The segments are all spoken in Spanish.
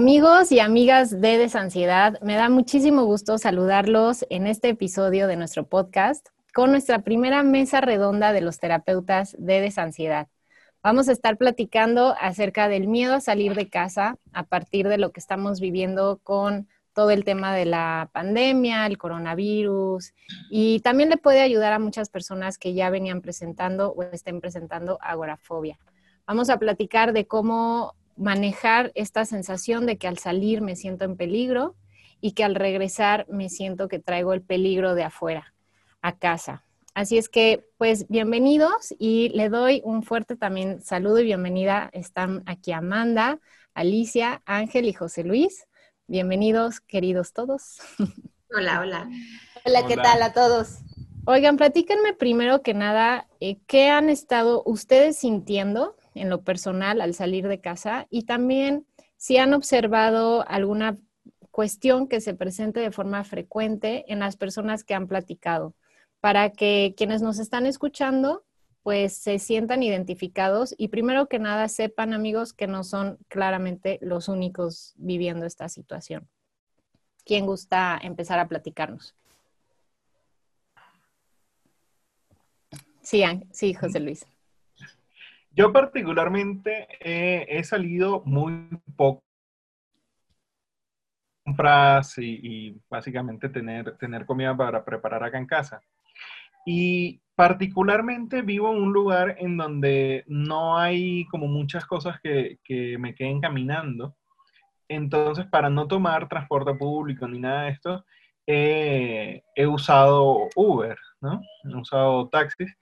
Amigos y amigas de Desansiedad, me da muchísimo gusto saludarlos en este episodio de nuestro podcast con nuestra primera mesa redonda de los terapeutas de Desansiedad. Vamos a estar platicando acerca del miedo a salir de casa a partir de lo que estamos viviendo con todo el tema de la pandemia, el coronavirus, y también le puede ayudar a muchas personas que ya venían presentando o estén presentando agorafobia. Vamos a platicar de cómo manejar esta sensación de que al salir me siento en peligro y que al regresar me siento que traigo el peligro de afuera a casa. Así es que, pues, bienvenidos y le doy un fuerte también saludo y bienvenida. Están aquí Amanda, Alicia, Ángel y José Luis. Bienvenidos, queridos todos. Hola, hola. Hola, ¿qué tal a todos? Oigan, platíquenme primero que nada, eh, ¿qué han estado ustedes sintiendo en lo personal al salir de casa y también si han observado alguna cuestión que se presente de forma frecuente en las personas que han platicado, para que quienes nos están escuchando pues se sientan identificados y primero que nada sepan amigos que no son claramente los únicos viviendo esta situación. ¿Quién gusta empezar a platicarnos? Sí, sí, José Luis. Yo particularmente he salido muy poco compras y, básicamente tener, tener comida para preparar acá en casa. Y particularmente vivo en un lugar en donde no hay como muchas cosas que, que me queden caminando. Entonces, para no tomar transporte público ni nada de esto, he usado Uber, ¿no? He usado taxis.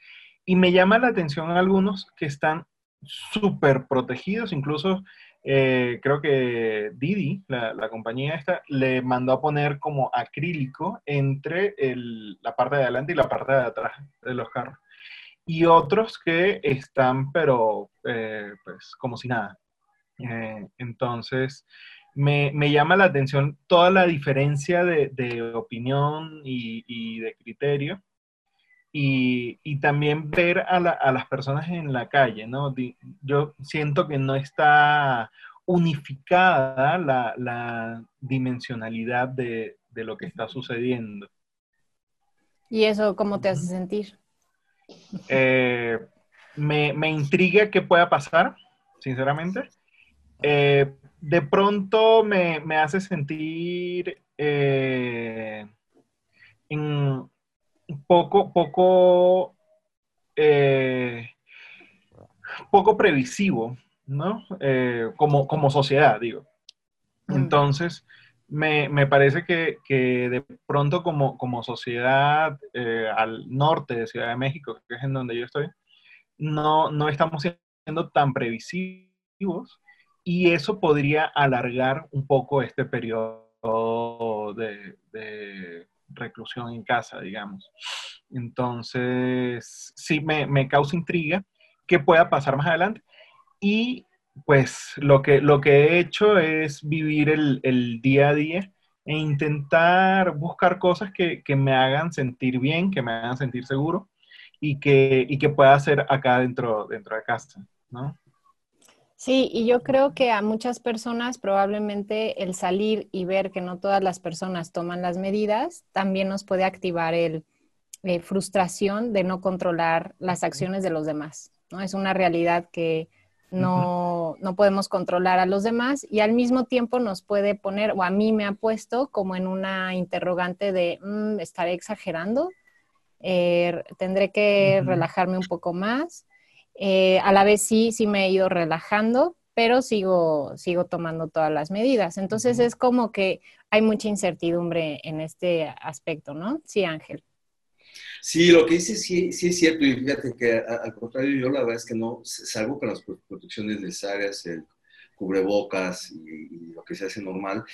Y me llama la atención algunos que están súper protegidos, incluso eh, creo que Didi, la, compañía esta, le mandó a poner como acrílico entre la parte de adelante y la parte de atrás de los carros. Y otros que están, pero eh, pues como si nada. Eh, entonces, me, llama la atención toda la diferencia de, opinión y de criterio y, también ver a, las personas en la calle, ¿no? Yo siento que no está unificada la, dimensionalidad de, lo que está sucediendo. ¿Y eso cómo te hace sentir? Eh, me, intriga qué pueda pasar, sinceramente. Eh, de pronto me, hace sentir eh, en, poco, poco, eh, poco previsivo, ¿no? Eh, como, como sociedad, digo. Mm. Entonces, me, parece que, de pronto como, como sociedad eh, al norte de Ciudad de México, que es en donde yo estoy, no, no estamos siendo tan previsivos y eso podría alargar un poco este periodo de reclusión en casa, digamos. Entonces, sí me, causa intriga qué pueda pasar más adelante. Y pues lo que, lo que he hecho es vivir el, día a día e intentar buscar cosas que, me hagan sentir bien, que me hagan sentir seguro y que, y que pueda hacer acá dentro, dentro de casa, ¿no? Sí, y yo creo que a muchas personas probablemente el salir y ver que no todas las personas toman las medidas también nos puede activar el eh, frustración de no controlar las acciones de los demás. ¿no? Es una realidad que no, no, podemos controlar a los demás y al mismo tiempo nos puede poner, o a mí me ha puesto como en una interrogante de, mm, ¿estaré exagerando? Eh, ¿Tendré que relajarme un poco más? Eh, a la vez sí, sí me he ido relajando, pero sigo, sigo tomando todas las medidas. Entonces es como que hay mucha incertidumbre en este aspecto, ¿no? Sí, Ángel. Sí, lo que dice sí, sí es cierto y fíjate que al contrario yo la verdad es que no, salvo con las protecciones necesarias, el cubrebocas y, que se hace normal.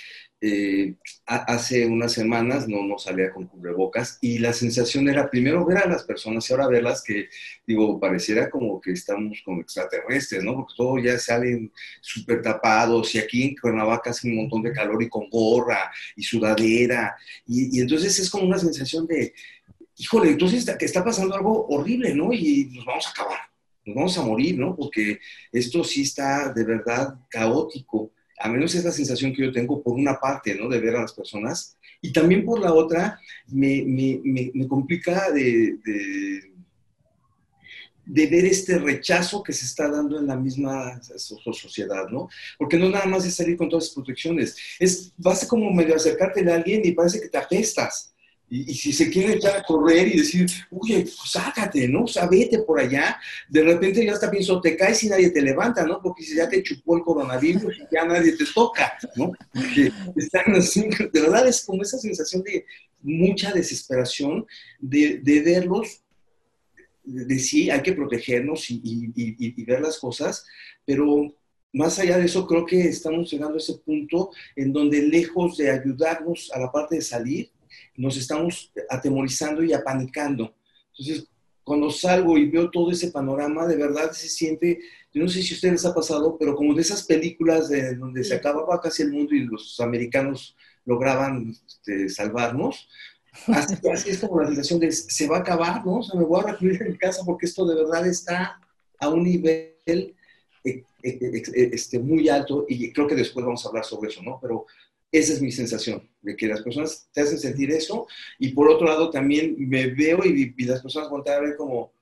Eh, hace unas semanas no, no salía con cubrebocas y la sensación era primero ver a las personas y ahora verlas que, digo, pareciera como que estamos como extraterrestres, ¿no? Porque todos ya salen súper tapados y aquí en Cuernavaca hace un montón de calor y con gorra y sudadera y, y entonces es como una sensación de, híjole, entonces que está pasando algo horrible, ¿no? Y nos vamos a acabar nos vamos a morir, ¿no? Porque esto sí está de verdad caótico. A menos es la sensación que yo tengo por una parte, ¿no? De ver a las personas. Y también por la otra, me, me, me, complica de, de, de, ver este rechazo que se está dando en la misma sociedad, ¿no? Porque no nada más es salir con todas las protecciones. Es, vas como medio acercarte a alguien y parece que te apestas. Y, si se quiere echar a correr y decir, oye, pues sácate, ¿no? O sea, vete por allá, de repente ya está pienso, te caes y nadie te levanta, ¿no? Porque si ya te chupó el coronavirus, ya nadie te toca, ¿no? están así, de verdad es como esa sensación de mucha desesperación de, de verlos, de, sí, hay que protegernos y, y, y ver las cosas, pero más allá de eso, creo que estamos llegando a ese punto en donde lejos de ayudarnos a la parte de salir, nos estamos atemorizando y apanicando. Entonces, cuando salgo y veo todo ese panorama, de verdad se siente, yo no sé si a ustedes les ha pasado, pero como de esas películas de donde se acababa casi el mundo y los americanos lograban este, salvarnos, así, es como la sensación de se va a acabar, ¿no? O sea, me voy a recluir en mi casa porque esto de verdad está a un nivel eh, eh, eh, este, muy alto y creo que después vamos a hablar sobre eso, ¿no? Pero esa es mi sensación, de que las personas te hacen sentir eso y por otro lado también me veo y, las personas voltean a ver como,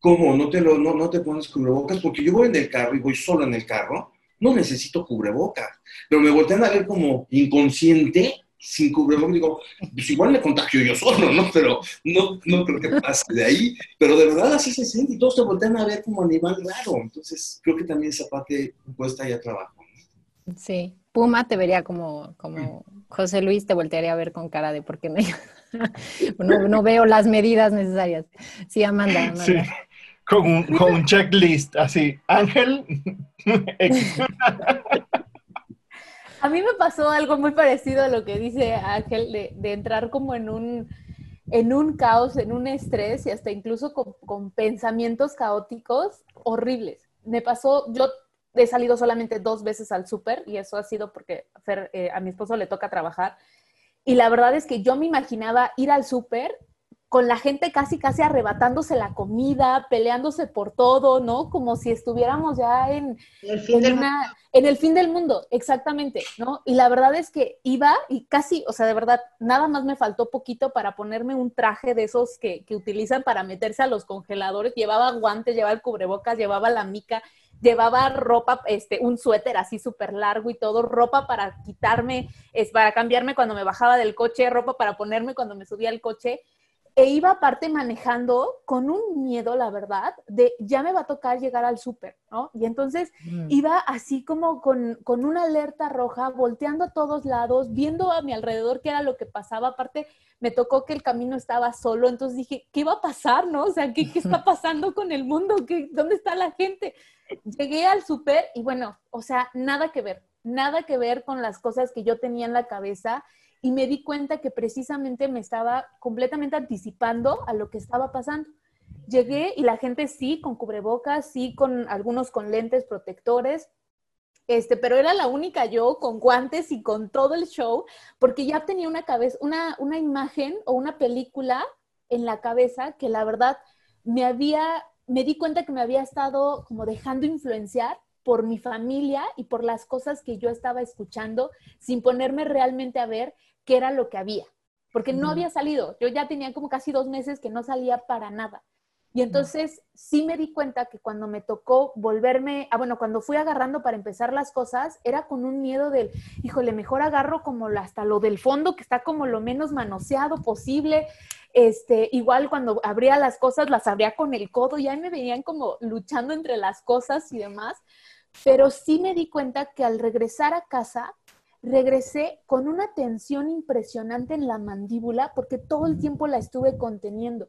¿cómo? ¿No te, lo, no, no te pones cubrebocas? Porque yo voy en el carro y voy solo en el carro, no necesito cubrebocas, pero me voltean a ver como inconsciente sin cubrebocas, digo, pues igual me contagio yo solo, ¿no? Pero no, no creo que pase de ahí. Pero de verdad así se siente y todos te voltean a ver como animal raro. Entonces, creo que también esa parte cuesta ya trabajo. Sí, Puma te vería como, como José Luis, te voltearía a ver con cara de por qué no, no, veo las medidas necesarias. Sí, Amanda. Sí, con un, con un checklist así. Ángel. a mí me pasó algo muy parecido a lo que dice Ángel, de, de entrar como en un, en un caos, en un estrés y hasta incluso con, con pensamientos caóticos horribles. Me pasó, yo he salido solamente dos veces al súper y eso ha sido porque eh, a mi esposo le toca trabajar. Y la verdad es que yo me imaginaba ir al súper con la gente casi, casi arrebatándose la comida, peleándose por todo, ¿no? Como si estuviéramos ya en, el fin, del, en el fin del mundo, exactamente, ¿no? Y la verdad es que iba y casi, o sea, de verdad, nada más me faltó poquito para ponerme un traje de esos que, que utilizan para meterse a los congeladores. Llevaba guantes, llevaba el cubrebocas, llevaba la mica llevaba ropa, este, un suéter así súper largo y todo, ropa para quitarme, es, para cambiarme cuando me bajaba del coche, ropa para ponerme cuando me subía al coche. E iba aparte manejando con un miedo, la verdad, de ya me va a tocar llegar al súper, ¿no? Y entonces mm. iba así como con, con, una alerta roja, volteando a todos lados, viendo a mi alrededor qué era lo que pasaba. Aparte, me tocó que el camino estaba solo, entonces dije, ¿qué va a pasar, no? O sea, ¿qué, qué está pasando con el mundo? ¿Qué, ¿Dónde está la gente? Llegué al súper y bueno, o sea, nada que ver, nada que ver con las cosas que yo tenía en la cabeza y me di cuenta que precisamente me estaba completamente anticipando a lo que estaba pasando. Llegué y la gente sí, con cubrebocas, sí, con algunos con lentes protectores, este, pero era la única yo con guantes y con todo el show, porque ya tenía una cabeza, una, una imagen o una película en la cabeza que la verdad me había me di cuenta que me había estado como dejando influenciar por mi familia y por las cosas que yo estaba escuchando sin ponerme realmente a ver qué era lo que había, porque no había salido. Yo ya tenía como casi dos meses que no salía para nada. Y entonces sí me di cuenta que cuando me tocó volverme, ah, bueno, cuando fui agarrando para empezar las cosas, era con un miedo del, híjole, mejor agarro como hasta lo del fondo, que está como lo menos manoseado posible. Este, igual cuando abría las cosas, las abría con el codo, y ahí me venían como luchando entre las cosas y demás. Pero sí me di cuenta que al regresar a casa, regresé con una tensión impresionante en la mandíbula porque todo el tiempo la estuve conteniendo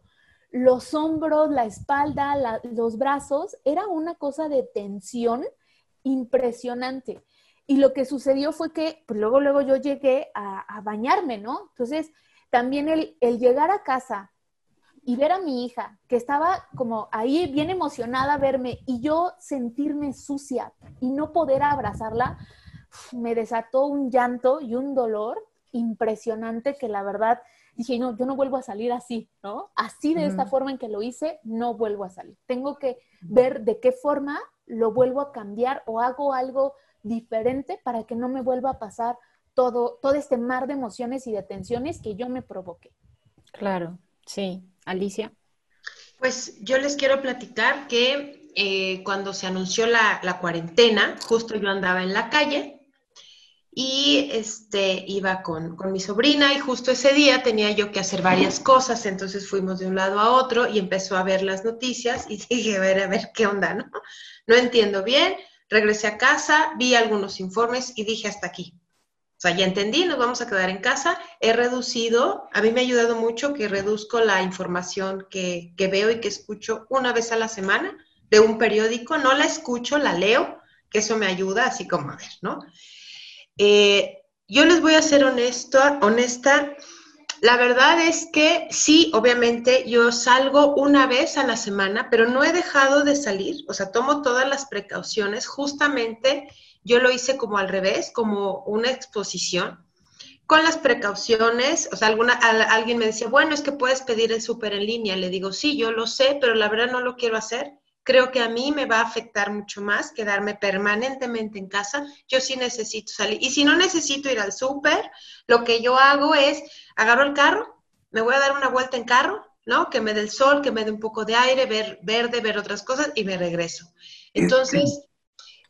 los hombros, la espalda, los brazos, era una cosa de tensión impresionante. Y lo que sucedió fue que, pues luego, luego yo llegué a, bañarme, ¿no? Entonces, también el, el, llegar a casa y ver a mi hija, que estaba como ahí bien emocionada a verme, y yo sentirme sucia y no poder abrazarla, me desató un llanto y un dolor impresionante que la verdad dije, no, yo no vuelvo a salir así, ¿no? Así de esta forma en que lo hice, no vuelvo a salir. Tengo que ver de qué forma lo vuelvo a cambiar o hago algo diferente para que no me vuelva a pasar todo, todo este mar de emociones y de tensiones que yo me provoqué. Claro, sí. Alicia. Pues yo les quiero platicar que eh, cuando se anunció la, la, cuarentena, justo yo andaba en la calle y este, iba con, con, mi sobrina y justo ese día tenía yo que hacer varias cosas, entonces fuimos de un lado a otro y empezó a ver las noticias y dije, a ver, a ver, ¿qué onda? No, no entiendo bien, regresé a casa, vi algunos informes y dije, hasta aquí. O sea, ya entendí, nos vamos a quedar en casa. He reducido, a mí me ha ayudado mucho que reduzco la información que, que veo y que escucho una vez a la semana de un periódico. No la escucho, la leo, que eso me ayuda, así como a ver, ¿no? Eh, yo les voy a ser honesto, honesta. La verdad es que sí, obviamente yo salgo una vez a la semana, pero no he dejado de salir, o sea, tomo todas las precauciones. Justamente yo lo hice como al revés, como una exposición, con las precauciones. O sea, alguna, alguien me decía, bueno, es que puedes pedir el súper en línea. Le digo, sí, yo lo sé, pero la verdad no lo quiero hacer creo que a mí me va a afectar mucho más quedarme permanentemente en casa. Yo sí necesito salir. Y si no necesito ir al súper, lo que yo hago es, agarro el carro, me voy a dar una vuelta en carro, ¿no? Que me dé el sol, que me dé un poco de aire, ver verde, ver otras cosas y me regreso. Entonces,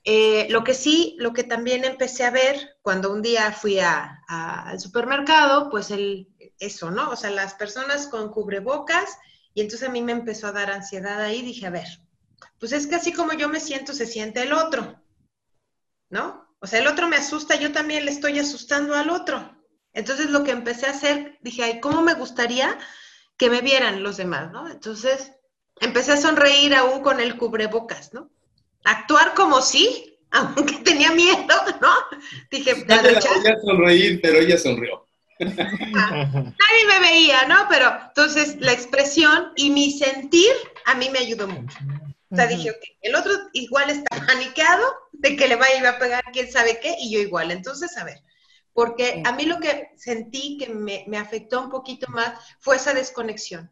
eh, lo que sí, lo que también empecé a ver cuando un día fui al supermercado, pues el, eso, ¿no? O sea, las personas con cubrebocas y entonces a mí me empezó a dar ansiedad ahí, dije, a ver, pues es que así como yo me siento, se siente el otro, ¿no? O sea, el otro me asusta, yo también le estoy asustando al otro. Entonces lo que empecé a hacer, dije, ay, ¿cómo me gustaría que me vieran los demás, ¿no? Entonces empecé a sonreír aún con el cubrebocas, ¿no? Actuar como sí, aunque tenía miedo, ¿no? Dije, no voy a sonreír, pero ella sonrió. Nadie me veía, ¿no? Pero entonces la expresión y mi sentir a mí me ayudó mucho. O sea, dije, el otro igual está paniqueado de que le vaya a pegar quién sabe qué, y yo igual. Entonces, a ver, porque a mí lo que sentí que me, afectó un poquito más fue esa desconexión.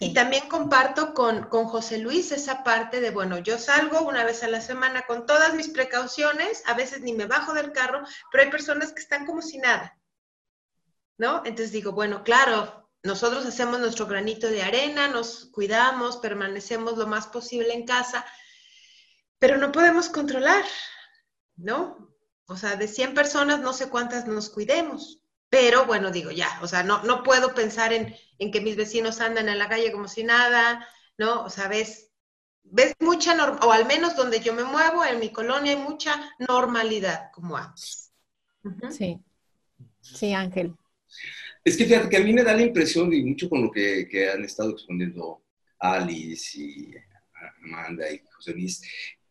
Y también comparto con, con, José Luis esa parte de, bueno, yo salgo una vez a la semana con todas mis precauciones, a veces ni me bajo del carro, pero hay personas que están como si nada, ¿no? Entonces digo, bueno, claro, nosotros hacemos nuestro granito de arena, nos cuidamos, permanecemos lo más posible en casa, pero no podemos controlar, ¿no? O sea, de 100 personas no sé cuántas nos cuidemos, pero bueno, digo ya, o sea, no, no puedo pensar en, en que mis vecinos andan en la calle como si nada, ¿no? O sea, ves, ves mucha, o al menos donde yo me muevo, en mi colonia hay mucha normalidad como antes. Sí, sí, Ángel. Es que fíjate que a mí me da la impresión, y mucho con lo que, han estado exponiendo Alice y Amanda y José Luis,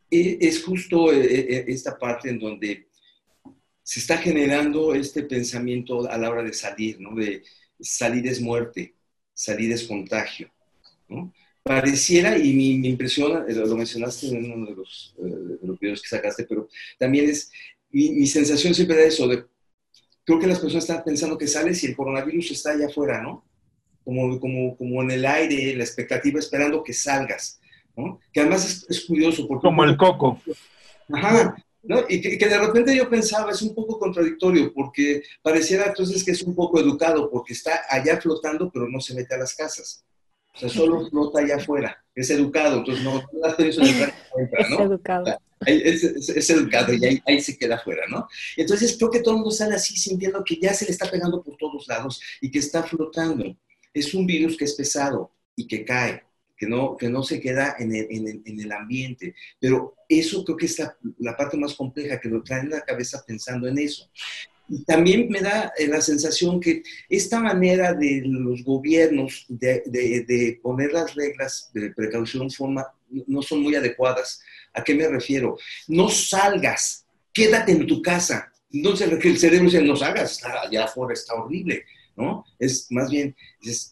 e, es justo e, e, esta parte en donde se está generando este pensamiento a la hora de salir, ¿no? De salir es muerte, salir es contagio, ¿no? Pareciera, y mi, mi impresión, lo mencionaste en uno de los, eh, de los videos que sacaste, pero también es, mi, mi sensación siempre era eso, de creo que las personas están pensando que sales y el coronavirus está allá afuera, ¿no? Como, como, como en el aire, la expectativa esperando que salgas, ¿no? Que además es, curioso. Porque como el coco. Ajá, ¿no? Y que, de repente yo pensaba, es un poco contradictorio, porque pareciera entonces que es un poco educado, porque está allá flotando, pero no se mete a las casas. O sea, solo flota allá afuera. Es educado, entonces no, las personas en ¿no? Es educado es, educado y ahí, se queda afuera, ¿no? Entonces creo que todo el mundo sale así sintiendo que ya se le está pegando por todos lados y que está flotando. Es un virus que es pesado y que cae, que no, que no se queda en el, en el, ambiente. Pero eso creo que es la, parte más compleja, que lo traen en la cabeza pensando en eso. Y también me da eh, la sensación que esta manera de los gobiernos de, de, de poner las reglas de precaución forma, no son muy adecuadas. ¿A qué me refiero? No salgas, quédate en tu casa. Entonces el cerebro dice, no salgas, allá afuera está horrible, ¿no? Es más bien,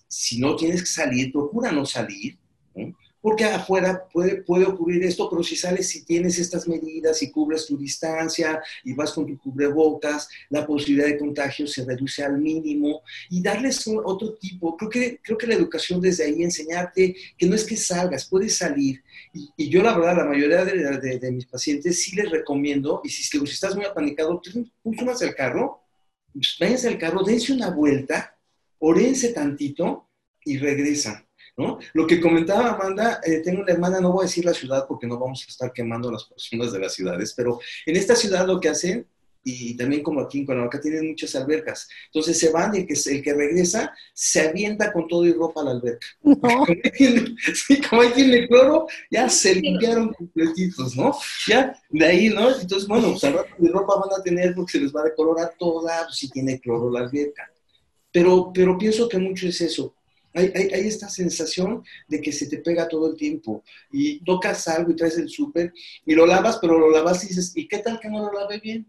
si no tienes que salir, procura no salir, ¿no? Porque afuera puede, puede ocurrir esto, pero si sales, si tienes estas medidas, y cubres tu distancia y vas con tu cubrebocas, la posibilidad de contagio se reduce al mínimo y darles otro tipo. Creo que, creo que la educación desde ahí, enseñarte que no es que salgas, puedes salir. Y, yo la verdad, la mayoría de, mis pacientes sí les recomiendo, y si, si estás muy apanicado, súbanse al carro, váyanse al carro, dense una vuelta, orense tantito y regresan ¿no? Lo que comentaba Amanda, eh, tengo una hermana, no voy a decir la ciudad porque no vamos a estar quemando a las personas de las ciudades, pero en esta ciudad lo que hacen, y también como aquí en Cuernavaca tienen muchas albercas, entonces se van y el que, el que regresa se avienta con todo y ropa a la alberca. Tiene, sí, como ahí tiene cloro, ya se limpiaron completitos, ¿no? Ya, de ahí, ¿no? Entonces, bueno, pues al rato de ropa van a tener porque se les va a decolorar toda, pues si tiene cloro la alberca. Pero, pero pienso que mucho es eso hay, esta sensación de que se te pega todo el tiempo y tocas algo y traes el súper y lo lavas, pero lo lavas y dices, ¿y qué tal que no lo lave bien?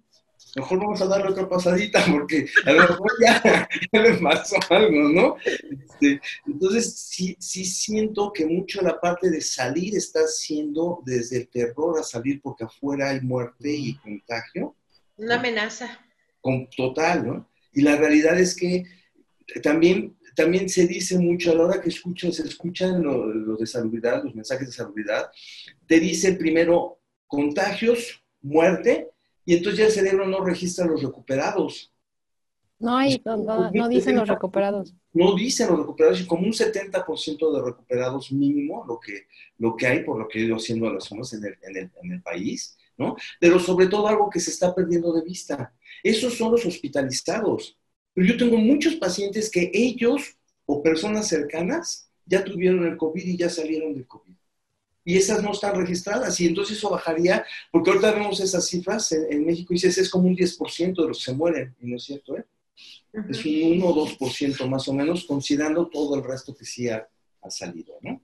Mejor vamos a darle otra pasadita porque a lo mejor ya, le pasó algo, ¿no? Este, entonces, sí, sí siento que mucho la parte de salir está siendo desde el terror a salir porque afuera hay muerte y contagio. Una amenaza. Con, total, ¿no? Y la realidad es que también también se dice mucho a la hora que escuchas, se escuchan los de salubridad, los mensajes de salubridad, te dicen primero contagios, muerte, y entonces ya el cerebro no registra los recuperados. No hay, no, dicen los recuperados. No dicen los recuperados, y como un 70% de recuperados mínimo, lo que, lo que hay, por lo que he ido haciendo a las zonas en el, en, el, en el país, ¿no? Pero sobre todo algo que se está perdiendo de vista. Esos son los hospitalizados. Pero yo tengo muchos pacientes que ellos o personas cercanas ya tuvieron el COVID y ya salieron del COVID. Y esas no están registradas. Y entonces eso bajaría, porque ahorita vemos esas cifras en, México y dices, es como un 10% de los que se mueren. Y no es cierto, ¿eh? Es un 1 o 2% más o menos, considerando todo el resto que sí ha, salido, ¿no?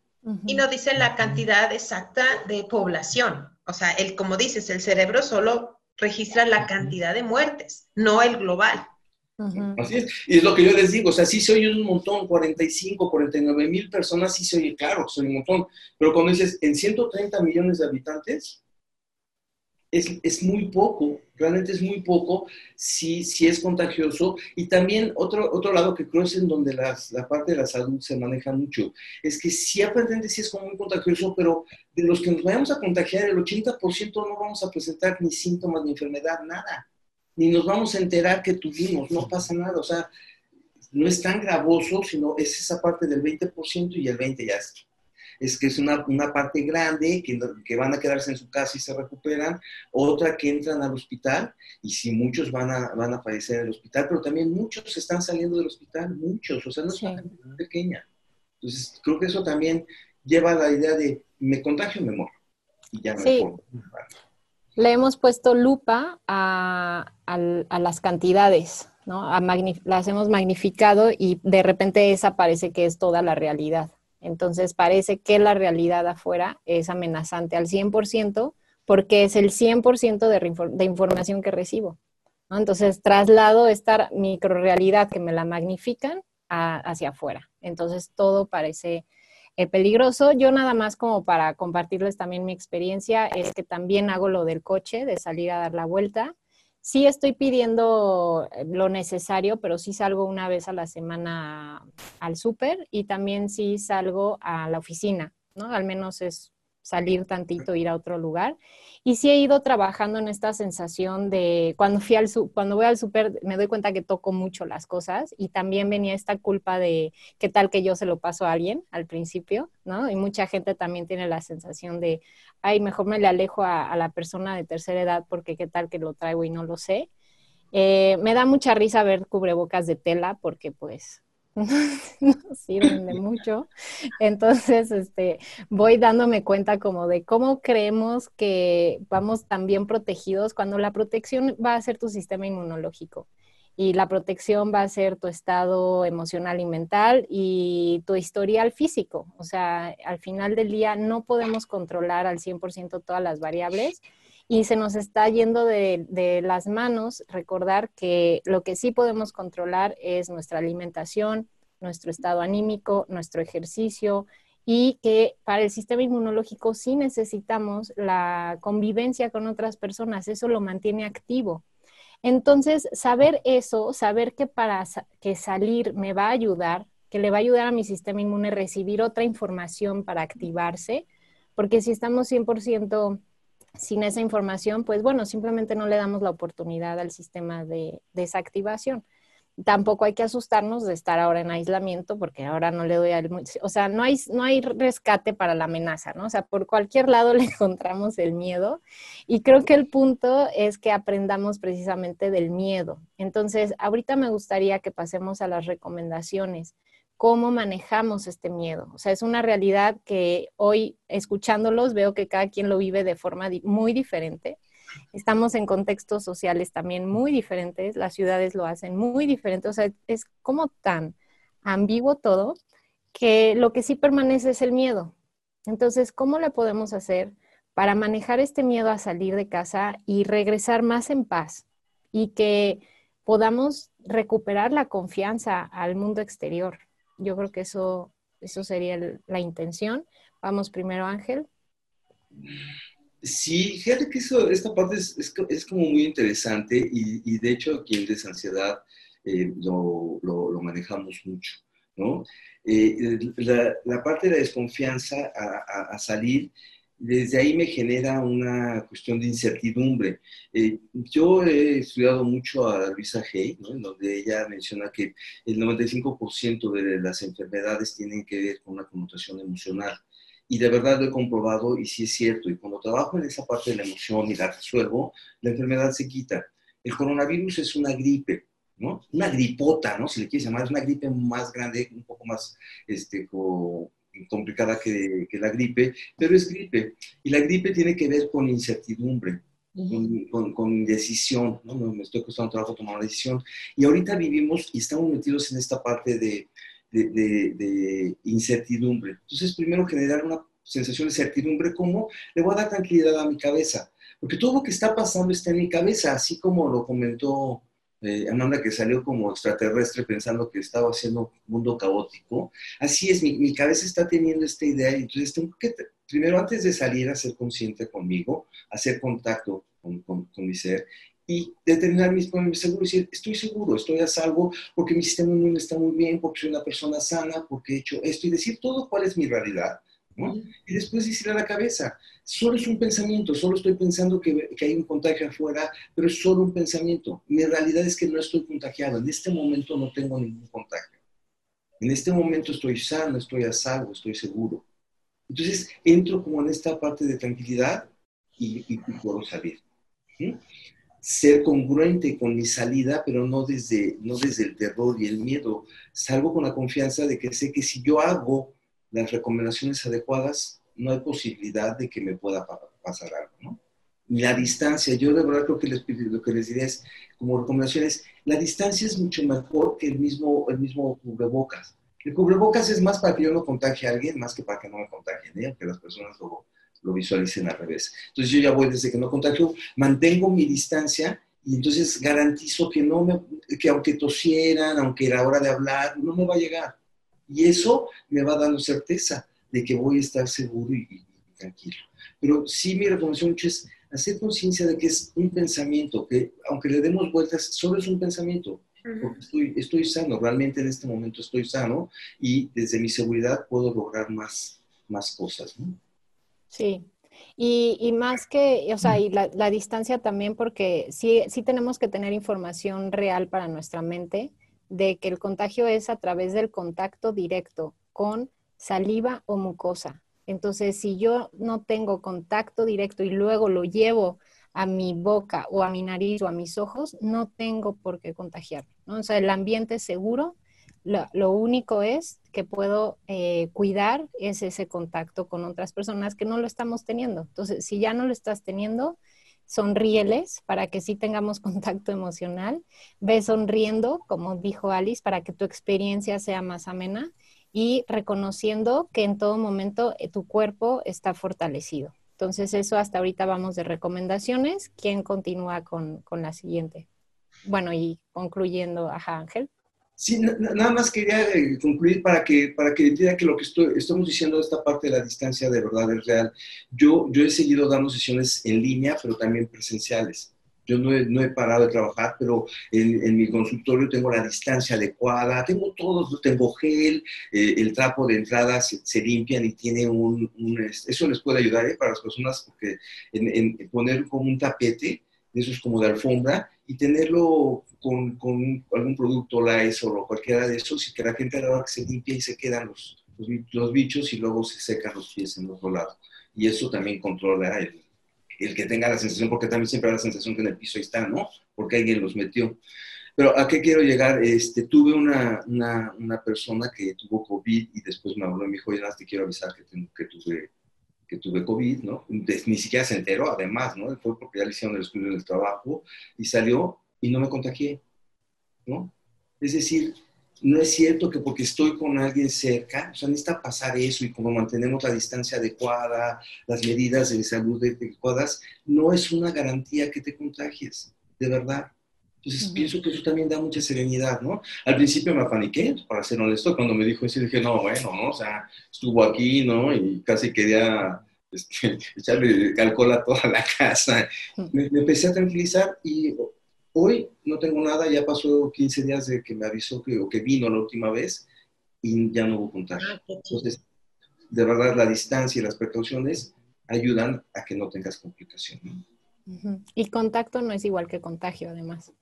Y no dice la cantidad exacta de población. O sea, el, como dices, el cerebro solo registra la cantidad de muertes, no el global. Así es. Y es lo que yo les digo, o sea, sí soy un montón, 45, 49 mil personas, sí soy claro, soy un montón. Pero cuando dices, en 130 millones de habitantes, es, es, muy poco, realmente es muy poco si, si es contagioso. Y también otro, otro lado que creo es en donde las, la parte de la salud se maneja mucho, es que sí aprenden si es como muy contagioso, pero de los que nos vayamos a contagiar, el 80% no vamos a presentar ni síntomas ni enfermedad, nada ni nos vamos a enterar que tuvimos, no pasa nada, o sea, no es tan gravoso, sino es esa parte del 20% y el 20% ya es, es que es una, una parte grande que, que, van a quedarse en su casa y se recuperan, otra que entran al hospital y si muchos van a, van a fallecer en el hospital, pero también muchos están saliendo del hospital, muchos, o sea, no es una cantidad pequeña. Entonces, creo que eso también lleva a la idea de me contagio, me muero. Y ya me sí. Le hemos puesto lupa a, las cantidades, ¿no? las hemos magnificado y de repente esa parece que es toda la realidad. Entonces parece que la realidad afuera es amenazante al 100% porque es el 100% de, de información que recibo. Entonces traslado esta microrealidad que me la magnifican hacia afuera. Entonces todo parece eh, peligroso. Yo nada más como para compartirles también mi experiencia, es que también hago lo del coche, de salir a dar la vuelta. Sí estoy pidiendo eh, lo necesario, pero sí salgo una vez a la semana al súper y también sí salgo a la oficina, ¿no? Al menos es salir tantito, ir a otro lugar. Y sí he ido trabajando en esta sensación de cuando fui al cuando voy al súper me doy cuenta que toco mucho las cosas y también venía esta culpa de qué tal que yo se lo paso a alguien al principio, ¿no? Y mucha gente también tiene la sensación de, ay, mejor me le alejo a, la persona de tercera edad porque qué tal que lo traigo y no lo sé. Eh, me da mucha risa ver cubrebocas de tela porque pues no sirven de mucho. Entonces, este, voy dándome cuenta como de cómo creemos que vamos tan bien protegidos cuando la protección va a ser tu sistema inmunológico y la protección va a ser tu estado emocional y mental y tu historial físico. O sea, al final del día no podemos controlar al 100% todas las variables y se nos está yendo de, las manos recordar que lo que sí podemos controlar es nuestra alimentación, nuestro estado anímico, nuestro ejercicio y que para el sistema inmunológico sí necesitamos la convivencia con otras personas, eso lo mantiene activo. Entonces, saber eso, saber que para que salir me va a ayudar, que le va a ayudar a mi sistema inmune recibir otra información para activarse, porque si estamos 100% sin esa información, pues bueno, simplemente no le damos la oportunidad al sistema de desactivación tampoco hay que asustarnos de estar ahora en aislamiento porque ahora no le doy al... O sea, no hay, no hay rescate para la amenaza, ¿no? O sea, por cualquier lado le encontramos el miedo y creo que el punto es que aprendamos precisamente del miedo. Entonces, ahorita me gustaría que pasemos a las recomendaciones. ¿Cómo manejamos este miedo? O sea, es una realidad que hoy escuchándolos veo que cada quien lo vive de forma muy diferente Estamos en contextos sociales también muy diferentes, las ciudades lo hacen muy diferente, o sea, es como tan ambiguo todo que lo que sí permanece es el miedo. Entonces, ¿cómo le podemos hacer para manejar este miedo a salir de casa y regresar más en paz y que podamos recuperar la confianza al mundo exterior? Yo creo que eso, eso sería la intención. Vamos primero, Ángel. Sí, fíjate que eso, esta parte es, es, como muy interesante y, y, de hecho aquí en Desansiedad eh, lo, lo, manejamos mucho, ¿no? Eh, la, parte de la desconfianza a, salir, desde ahí me genera una cuestión de incertidumbre. Eh, yo he estudiado mucho a Luisa Hay, en donde ella menciona que el 95% de las enfermedades tienen que ver con una connotación emocional. Y de verdad lo he comprobado y sí es cierto. Y cuando trabajo en esa parte de la emoción y la resuelvo, la enfermedad se quita. El coronavirus es una gripe, ¿no? Una gripota, ¿no? Si le quieres llamar, es una gripe más grande, un poco más este, complicada que, que, la gripe, pero es gripe. Y la gripe tiene que ver con incertidumbre, con, con, indecisión, ¿no? Me estoy costando trabajo tomar una decisión. Y ahorita vivimos y estamos metidos en esta parte de de, incertidumbre. Entonces, primero generar una sensación de certidumbre, como le voy a dar tranquilidad a mi cabeza, porque todo lo que está pasando está en mi cabeza, así como lo comentó eh, Amanda, que salió como extraterrestre pensando que estaba haciendo un mundo caótico. Así es, mi, mi cabeza está teniendo esta idea y entonces tengo que, primero antes de salir a ser consciente conmigo, hacer contacto con, con, con mi ser y determinar mis problemas seguros y decir, estoy seguro, estoy a salvo porque mi sistema inmune está muy bien, porque soy una persona sana, porque he hecho esto y decir todo cuál es mi realidad. ¿No? Y después a la cabeza, solo es un pensamiento, solo estoy pensando que, que, hay un contagio afuera, pero es solo un pensamiento. Mi realidad es que no estoy contagiado, en este momento no tengo ningún contagio. En este momento estoy sano, estoy a salvo, estoy seguro. Entonces entro como en esta parte de tranquilidad y, y, puedo salir. ¿sí? ser congruente con mi salida, pero no desde, no desde el terror y el miedo. Salgo con la confianza de que sé que si yo hago las recomendaciones adecuadas, no hay posibilidad de que me pueda pasar algo, ¿no? La distancia, yo de verdad creo que les, lo que les diría es, como recomendaciones, la distancia es mucho mejor que el mismo, el mismo cubrebocas. El cubrebocas es más para que yo no contagie a alguien, más que para que no me contagien, ¿eh? que las personas luego lo visualicen al revés. Entonces yo ya voy desde que no contagio, mantengo mi distancia y entonces garantizo que no me, que aunque tosieran, aunque era hora de hablar, no me va a llegar. Y eso me va dando certeza de que voy a estar seguro y, tranquilo. Pero sí mi recomendación es hacer conciencia de que es un pensamiento, que aunque le demos vueltas, solo es un pensamiento. Porque estoy, estoy sano, realmente en este momento estoy sano y desde mi seguridad puedo lograr más, más cosas. ¿no? Sí, y, más que, o sea, y la, la, distancia también porque sí, sí tenemos que tener información real para nuestra mente de que el contagio es a través del contacto directo con saliva o mucosa. Entonces, si yo no tengo contacto directo y luego lo llevo a mi boca o a mi nariz o a mis ojos, no tengo por qué contagiarme. ¿no? O sea, el ambiente es seguro, lo, único es que puedo eh, cuidar es ese contacto con otras personas que no lo estamos teniendo. Entonces, si ya no lo estás teniendo, sonríeles para que sí tengamos contacto emocional. Ve sonriendo, como dijo Alice, para que tu experiencia sea más amena y reconociendo que en todo momento eh, tu cuerpo está fortalecido. Entonces, eso hasta ahorita vamos de recomendaciones. ¿Quién continúa con, con la siguiente? Bueno, y concluyendo, ajá, Ángel. Sí, nada más quería eh, concluir para que, para que entienda que lo que estoy, estamos diciendo de esta parte de la distancia de verdad es real. Yo, yo he seguido dando sesiones en línea, pero también presenciales. Yo no he, no he parado de trabajar, pero en, en, mi consultorio tengo la distancia adecuada, tengo todo, tengo gel, eh, el trapo de entrada se, se, limpian y tiene un, un, Eso les puede ayudar ¿eh? para las personas, porque en, en poner como un tapete, eso es como de alfombra, y tenerlo con, con algún producto, ESO o cualquiera de esos, y que la gente a la hora que se limpia y se quedan los, los, los, bichos y luego se secan los pies en otro lado. Y eso también controla el, el que tenga la sensación, porque también siempre hay la sensación que en el piso ahí está, ¿no? Porque alguien los metió. Pero ¿a qué quiero llegar? Este, tuve una, una, persona que tuvo COVID y después me habló y me dijo, oye, te quiero avisar que, tengo, que tuve que tuve COVID, ¿no? Ni siquiera se enteró, además, ¿no? Fue porque ya le hicieron el estudio del trabajo y salió y no me contagié, ¿no? Es decir, no es cierto que porque estoy con alguien cerca, o sea, necesita pasar eso y como mantenemos la distancia adecuada, las medidas de salud adecuadas, no es una garantía que te contagies, de verdad. Entonces, uh -huh. pienso que eso también da mucha serenidad, ¿no? Al principio me apaniqué, para ser honesto, cuando me dijo eso, dije, no, bueno, ¿no? O sea, estuvo aquí, ¿no? Y casi quería este, echarle alcohol a toda la casa. Me, me, empecé a tranquilizar y hoy no tengo nada, ya pasó 15 días de que me avisó que, o que vino la última vez y ya no hubo contagio. Ah, Entonces, de verdad, la distancia y las precauciones ayudan a que no tengas complicaciones. ¿no? Uh -huh. Y contacto no es igual que contagio, además.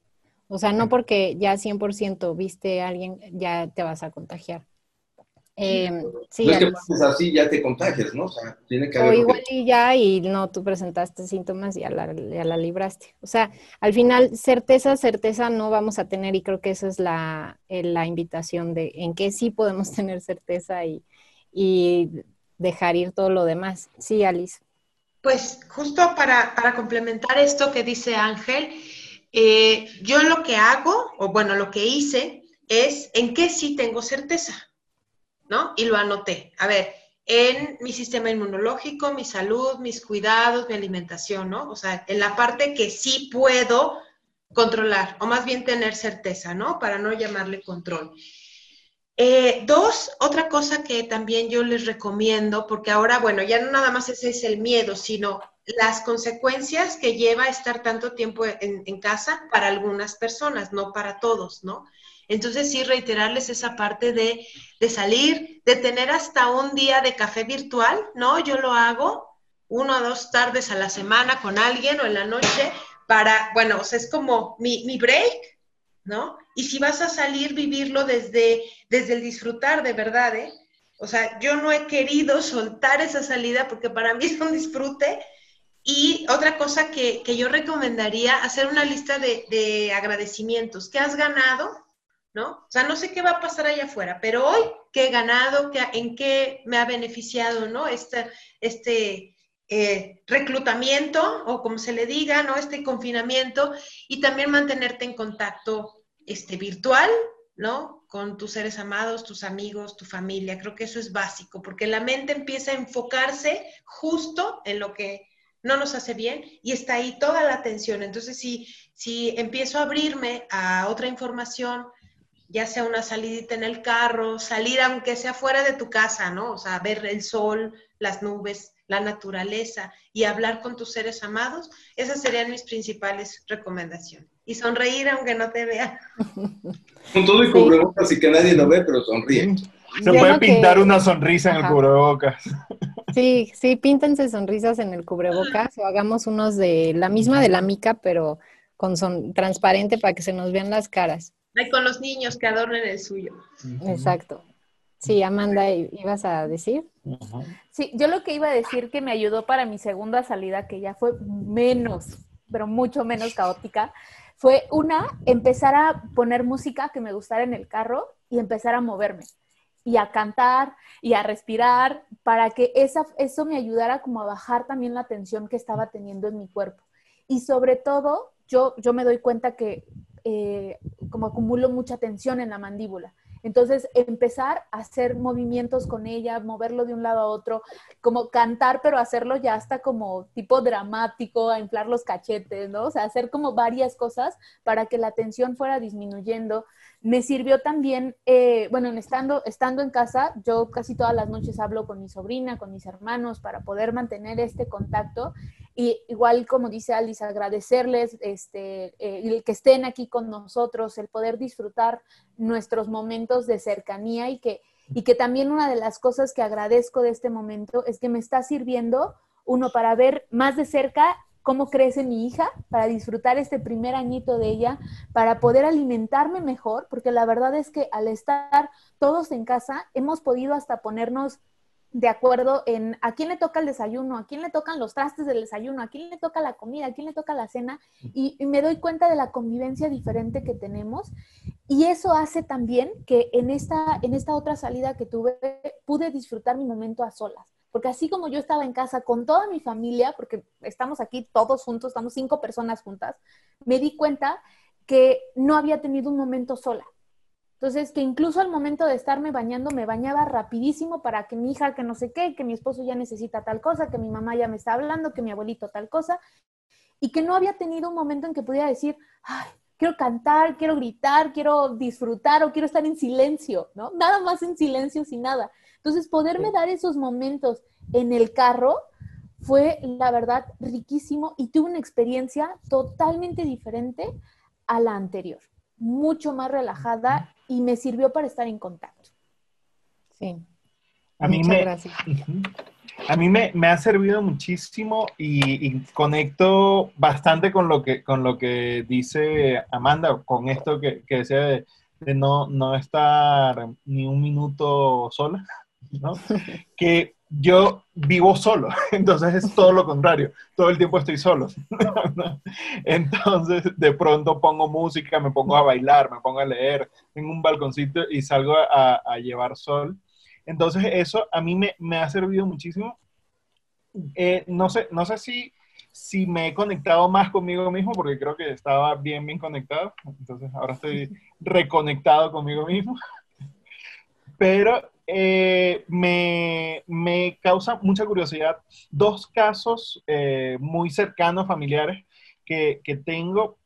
O sea, no porque ya 100% viste a alguien, ya te vas a contagiar. Eh, sí, no es que pases así ya te contagias, ¿no? O sea, tiene que haber... O igual y ya y no, tú presentaste síntomas y ya la, ya la libraste. O sea, al final, certeza, certeza no vamos a tener y creo que esa es la, la invitación de en qué sí podemos tener certeza y, y dejar ir todo lo demás. Sí, Alice. Pues justo para, para complementar esto que dice Ángel, eh, yo lo que hago, o bueno, lo que hice, es en qué sí tengo certeza, ¿no? Y lo anoté. A ver, en mi sistema inmunológico, mi salud, mis cuidados, mi alimentación, ¿no? O sea, en la parte que sí puedo controlar, o más bien tener certeza, ¿no? Para no llamarle control. Eh, dos, otra cosa que también yo les recomiendo, porque ahora, bueno, ya no nada más ese es el miedo, sino las consecuencias que lleva estar tanto tiempo en, casa para algunas personas, no para todos, ¿no? Entonces sí, reiterarles esa parte de, de salir, de tener hasta un día de café virtual, ¿no? Yo lo hago una o dos tardes a la semana con alguien o en la noche para, bueno, o sea, es como mi, mi break, ¿no? Y si vas a salir, vivirlo desde, desde el disfrutar de verdad, ¿eh? O sea, yo no he querido soltar esa salida porque para mí es un disfrute. Y otra cosa que, que yo recomendaría, hacer una lista de, de, agradecimientos. ¿Qué has ganado? ¿No? O sea, no sé qué va a pasar allá afuera, pero hoy, ¿qué he ganado? ¿Qué, ¿En qué me ha beneficiado, ¿no? Este, este reclutamiento, o como se le diga, ¿no? Este confinamiento, y también mantenerte en contacto este, virtual, ¿no? Con tus seres amados, tus amigos, tu familia. Creo que eso es básico, porque la mente empieza a enfocarse justo en lo que no nos hace bien y está ahí toda la atención. Entonces, si, si empiezo a abrirme a otra información, ya sea una salidita en el carro, salir aunque sea fuera de tu casa, ¿no? O sea, ver el sol, las nubes, la naturaleza y hablar con tus seres amados, esas serían mis principales recomendaciones. Y sonreír aunque no te vean. Con todo y cubrebocas sí. y que nadie lo ve, pero sonríe. Se puede pintar que... una sonrisa en Ajá. el cubrebocas. Sí, sí, píntense sonrisas en el cubrebocas o hagamos unos de la misma de la mica, pero con son transparente para que se nos vean las caras. Hay con los niños que adornen el suyo. Exacto. Sí, Amanda, ¿ibas a decir? Sí, yo lo que iba a decir que me ayudó para mi segunda salida, que ya fue menos, pero mucho menos caótica, fue una, empezar a poner música que me gustara en el carro y empezar a moverme y a cantar y a respirar para que esa, eso me ayudara como a bajar también la tensión que estaba teniendo en mi cuerpo. Y sobre todo, yo, yo me doy cuenta que eh, como acumulo mucha tensión en la mandíbula. Entonces, empezar a hacer movimientos con ella, moverlo de un lado a otro, como cantar, pero hacerlo ya hasta como tipo dramático, a inflar los cachetes, ¿no? O sea, hacer como varias cosas para que la tensión fuera disminuyendo. Me sirvió también, eh, bueno, estando, estando en casa, yo casi todas las noches hablo con mi sobrina, con mis hermanos, para poder mantener este contacto. Y igual, como dice Alice, agradecerles este, eh, que estén aquí con nosotros, el poder disfrutar nuestros momentos de cercanía y que, y que también una de las cosas que agradezco de este momento es que me está sirviendo, uno, para ver más de cerca cómo crece mi hija, para disfrutar este primer añito de ella, para poder alimentarme mejor, porque la verdad es que al estar todos en casa hemos podido hasta ponernos de acuerdo en a quién le toca el desayuno, a quién le tocan los trastes del desayuno, a quién le toca la comida, a quién le toca la cena, y, me doy cuenta de la convivencia diferente que tenemos. Y eso hace también que en esta, en esta otra salida que tuve, pude disfrutar mi momento a solas porque así como yo estaba en casa con toda mi familia, porque estamos aquí todos juntos, estamos cinco personas juntas, me di cuenta que no había tenido un momento sola. Entonces, que incluso al momento de estarme bañando, me bañaba rapidísimo para que mi hija, que no sé qué, que mi esposo ya necesita tal cosa, que mi mamá ya me está hablando, que mi abuelito tal cosa, y que no había tenido un momento en que pudiera decir, ay, quiero cantar, quiero gritar, quiero disfrutar o quiero estar en silencio, ¿no? Nada más en silencio sin nada. Entonces, poderme dar esos momentos en el carro fue, la verdad, riquísimo y tuve una experiencia totalmente diferente a la anterior, mucho más relajada y me sirvió para estar en contacto. Sí. A mí me, gracias. A mí me, ha servido muchísimo y, conecto bastante con lo que, con lo que dice Amanda, con esto que, que decía de, de no, no estar ni un minuto sola. ¿no? que yo vivo solo, entonces es todo lo contrario, todo el tiempo estoy solo. entonces de pronto pongo música, me pongo a bailar, me pongo a leer, en un balconcito y salgo a, llevar sol. Entonces eso a mí me, ha servido muchísimo. Eh, no, sé, no sé si, si me he conectado más conmigo mismo, porque creo que estaba bien, bien conectado. Entonces ahora estoy reconectado conmigo mismo. Pero eh, me, causa mucha curiosidad dos casos eh, muy cercanos, familiares, que, tengo.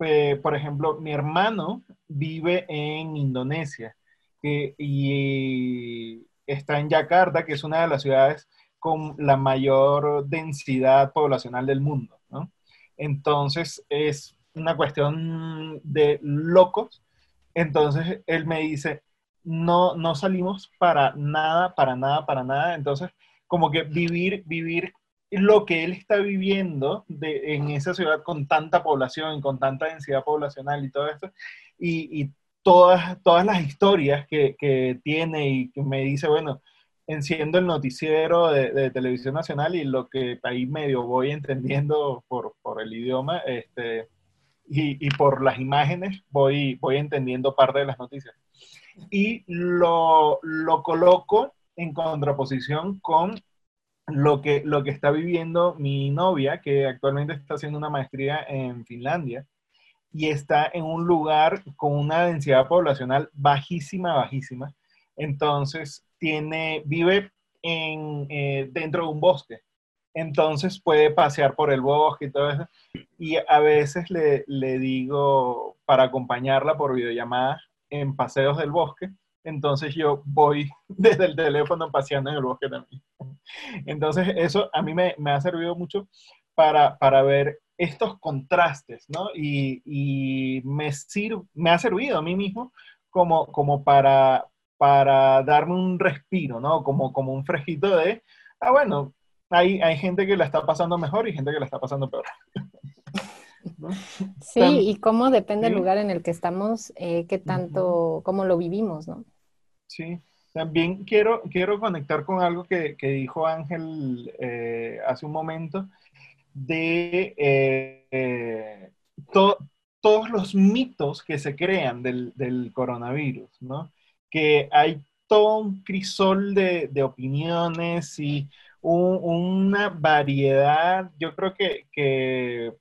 Eh, por ejemplo, mi hermano vive en Indonesia y está en Yakarta, que es una de las ciudades con la mayor densidad poblacional del mundo. Entonces, es una cuestión de locos. Entonces, él me dice, no, no salimos para nada, para nada, para nada. Entonces, como que vivir, vivir lo que él está viviendo en esa ciudad con tanta población, con tanta densidad poblacional y todo esto, y, todas, todas las historias que, tiene y que me dice, bueno, enciendo el noticiero de, televisión nacional y lo que ahí medio voy entendiendo por, el idioma este, y, y, por las imágenes voy, voy entendiendo parte de las noticias y lo, lo coloco en contraposición con lo que, lo que está viviendo mi novia, que actualmente está haciendo una maestría en Finlandia y está en un lugar con una densidad poblacional bajísima, bajísima. Entonces, tiene, vive en, eh, dentro de un bosque. Entonces puede pasear por el bosque y todo eso. Y a veces le, le digo para acompañarla por videollamada, en paseos del bosque, entonces yo voy desde el teléfono paseando en el bosque también. Entonces eso a mí me, ha servido mucho para, para, ver estos contrastes, ¿no? Y, me, me ha servido a mí mismo como, como para, para darme un respiro, ¿no? Como, como un fresquito de, ah, bueno, hay, hay gente que la está pasando mejor y gente que la está pasando peor. Sí, y cómo depende el lugar en el que estamos, eh, qué tanto, cómo lo vivimos, ¿no? Sí, también quiero, quiero conectar con algo que, dijo Ángel eh, hace un momento, de eh, todos los mitos que se crean del, coronavirus, ¿no? Que hay todo un crisol de, opiniones y una variedad, yo creo que, que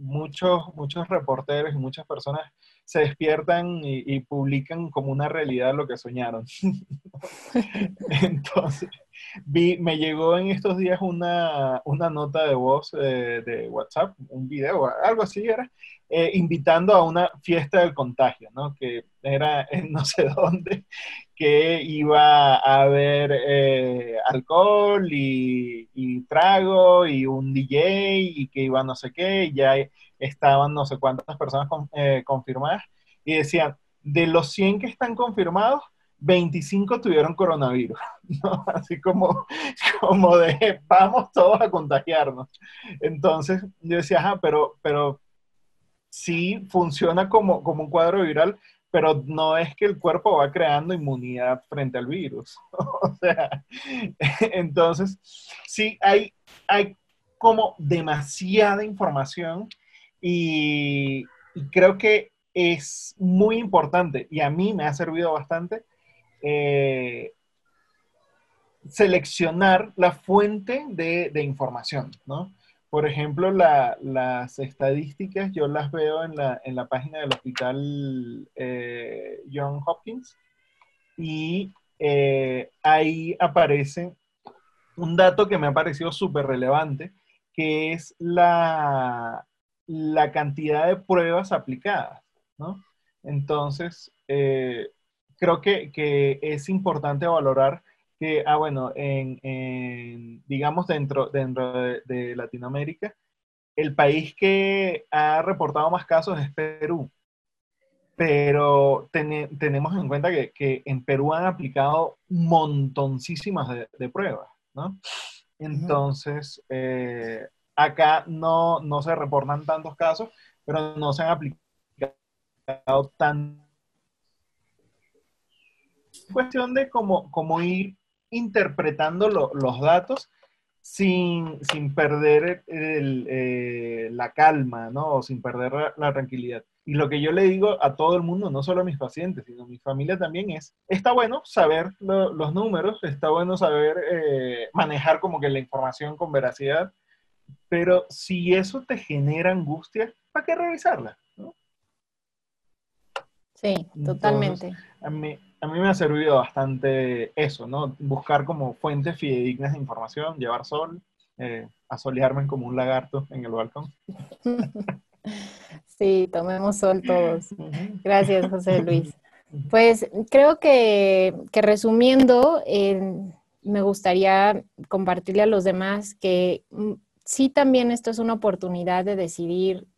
muchos, muchos reporteros y muchas personas se despiertan y, publican como una realidad lo que soñaron. Entonces, vi, me llegó en estos días una, nota de voz eh, de WhatsApp, un video, algo así era, eh, invitando a una fiesta del contagio, ¿no? Que era en no sé dónde, que iba a haber eh, alcohol y, trago y un DJ y que iba no sé qué, y ya estaban no sé cuántas personas eh, confirmadas y decían, de los 100 que están confirmados, 25 tuvieron coronavirus. Así como, como de, vamos todos a contagiarnos. Entonces yo decía, ajá, pero, pero sí funciona como, como un cuadro viral, pero no es que el cuerpo va creando inmunidad frente al virus. o sea, entonces, sí, hay, hay como demasiada información y, creo que es muy importante y a mí me ha servido bastante eh, seleccionar la fuente de, de información, ¿no? Por ejemplo, las estadísticas yo las veo en la, en la página del hospital eh, John Hopkins y eh, ahí aparece un dato que me ha parecido súper relevante, que es la, la, cantidad de pruebas aplicadas, ¿no? Entonces, eh, creo que, que es importante valorar que, ah, bueno, en, digamos dentro, dentro de, Latinoamérica, el país que ha reportado más casos es Perú. Pero tenemos en cuenta que, en Perú han aplicado montoncísimas de, pruebas, ¿no? Entonces, eh, acá no, no se reportan tantos casos, pero no se han aplicado tan cuestión de cómo, cómo ir interpretando los datos sin, perder eh, la calma, ¿no? O sin perder la, tranquilidad. Y lo que yo le digo a todo el mundo, no solo a mis pacientes, sino a mi familia también es, está bueno saber los números, está bueno saber eh, manejar como que la información con veracidad, pero si eso te genera angustia, ¿para qué revisarla? Sí, totalmente. a mí, a mí me ha servido bastante eso, ¿no? Buscar como fuentes fidedignas de información, llevar sol, eh, asolearme como un lagarto en el balcón. Sí, tomemos sol todos. Gracias, José Luis. Pues creo que, resumiendo, me gustaría compartirle a los demás que mm, sí también esto es una oportunidad de decidir,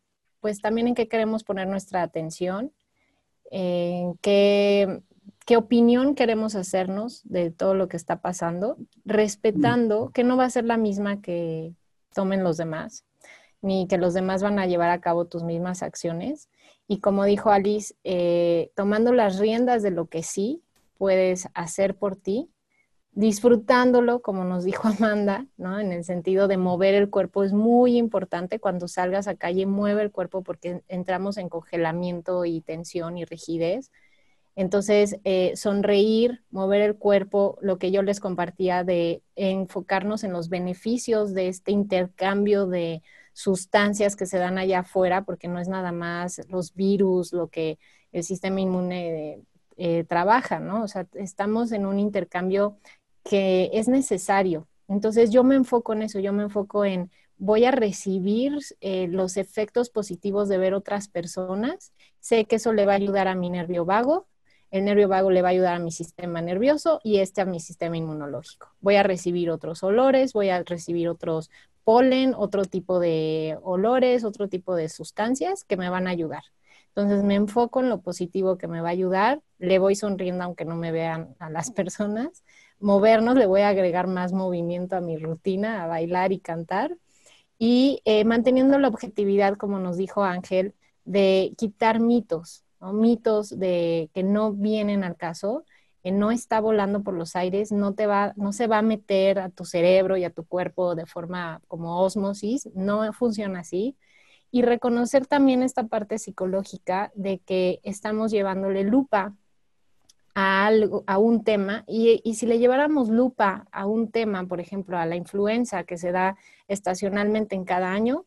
pues también en qué queremos poner nuestra atención, en qué qué opinión queremos hacernos de todo lo que está pasando, respetando que no va a ser la misma que tomen los demás, ni que los demás van a llevar a cabo tus mismas acciones. Y como dijo Alice, eh, tomando las riendas de lo que sí puedes hacer por ti, disfrutándolo, como nos dijo Amanda, ¿no? En el sentido de mover el cuerpo es muy importante. Cuando salgas a calle, mueve el cuerpo porque entramos en congelamiento y tensión y rigidez entonces, eh, sonreír, mover el cuerpo, lo que yo les compartía de enfocarnos en los beneficios de este intercambio de sustancias que se dan allá afuera, porque no es nada más los virus, lo que el sistema inmune eh, trabaja, ¿no? O sea, estamos en un intercambio que es necesario. Entonces, yo me enfoco en eso, yo me enfoco en voy a recibir eh, los efectos positivos de ver otras personas. Sé que eso le va a ayudar a mi nervio vago, el nervio vago le va a ayudar a mi sistema nervioso y este a mi sistema inmunológico. Voy a recibir otros olores, voy a recibir otros polen, otro tipo de olores, otro tipo de sustancias que me van a ayudar. Entonces me enfoco en lo positivo que me va a ayudar, le voy sonriendo aunque no me vean a las personas, movernos, le voy a agregar más movimiento a mi rutina, a bailar y cantar, y eh, manteniendo la objetividad, como nos dijo Ángel, de quitar mitos, mitos de que no vienen al caso, que no está volando por los aires, no, te va, no se va a meter a tu cerebro y a tu cuerpo de forma como osmosis, no funciona así. Y reconocer también esta parte psicológica de que estamos llevándole lupa a, algo, a un tema y, y, si le lleváramos lupa a un tema, por ejemplo, a la influenza que se da estacionalmente en cada año,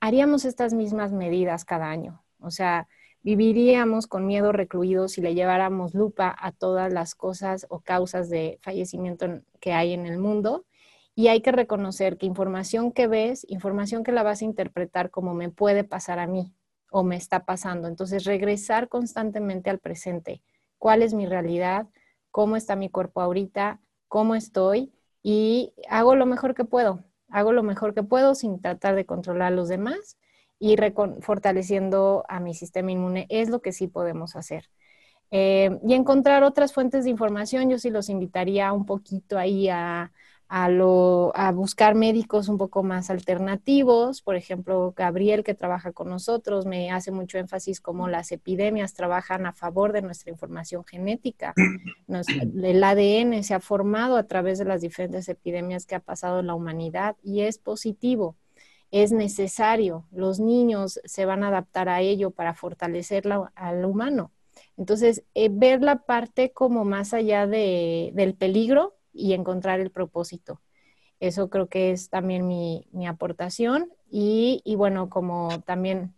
haríamos estas mismas medidas cada año. O sea, viviríamos con miedo recluidos si le lleváramos lupa a todas las cosas o causas de fallecimiento que hay en el mundo. Y hay que reconocer que información que ves, información que la vas a interpretar como me puede pasar a mí o me está pasando. Entonces, regresar constantemente al presente. ¿Cuál es mi realidad? ¿Cómo está mi cuerpo ahorita? ¿Cómo estoy? Y hago lo mejor que puedo. Hago lo mejor que puedo sin tratar de controlar a los demás y fortaleciendo a mi sistema inmune es lo que sí podemos hacer. Eh, y encontrar otras fuentes de información, yo sí los invitaría un poquito ahí a, a, lo, a buscar médicos un poco más alternativos. Por ejemplo, Gabriel, que trabaja con nosotros, me hace mucho énfasis como las epidemias trabajan a favor de nuestra información genética. el ADN se ha formado a través de las diferentes epidemias que ha pasado en la humanidad y es positivo es necesario. Los niños se van a adaptar a ello para fortalecer al humano. Entonces, eh, ver la parte como más allá de, del peligro y encontrar el propósito. Eso creo que es también mi, aportación. Y, bueno, como también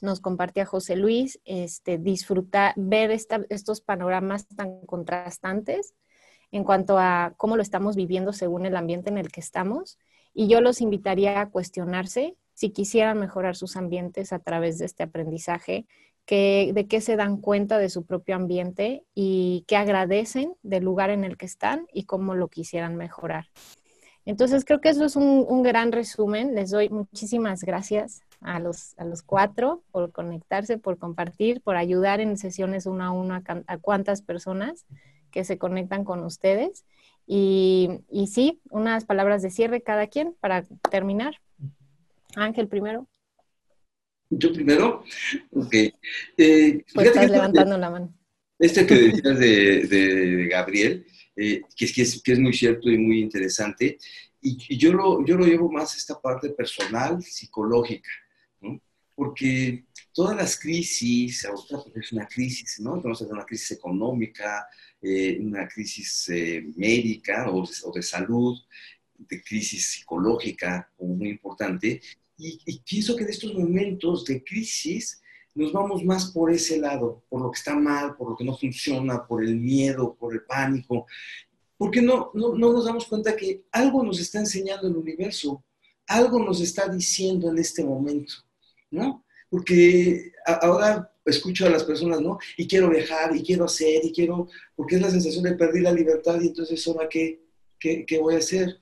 nos compartía José Luis, este, disfrutar, ver estos panoramas tan contrastantes en cuanto a cómo lo estamos viviendo según el ambiente en el que estamos y yo los invitaría a cuestionarse si quisieran mejorar sus ambientes a través de este aprendizaje, que, de qué se dan cuenta de su propio ambiente y qué agradecen del lugar en el que están y cómo lo quisieran mejorar. Entonces creo que eso es un, gran resumen. Les doy muchísimas gracias a los, a los cuatro por conectarse, por compartir, por ayudar en sesiones uno a uno a, a cuantas personas que se conectan con ustedes. Y, y sí, unas palabras de cierre cada quien para terminar. Ángel primero. ¿Yo primero? Ok. Eh, pues estás levantando la mano. Este que decías de, Gabriel, eh, que, es, que, es, muy cierto y muy interesante, y, yo, lo, yo lo llevo más a esta parte personal, psicológica, ¿no? porque todas las crisis, ahorita es una crisis, ¿no? En una crisis económica, eh, una crisis eh, médica o de, salud, de crisis psicológica, muy importante. Y, y, pienso que en estos momentos de crisis nos vamos más por ese lado, por lo que está mal, por lo que no funciona, por el miedo, por el pánico. Porque no, no, no nos damos cuenta que algo nos está enseñando el universo, algo nos está diciendo en este momento, ¿no? Porque ahora escucho a las personas, ¿no? Y quiero viajar, y quiero hacer, y quiero, porque es la sensación de perder la libertad, y entonces, ¿ahora qué, qué, qué voy a hacer?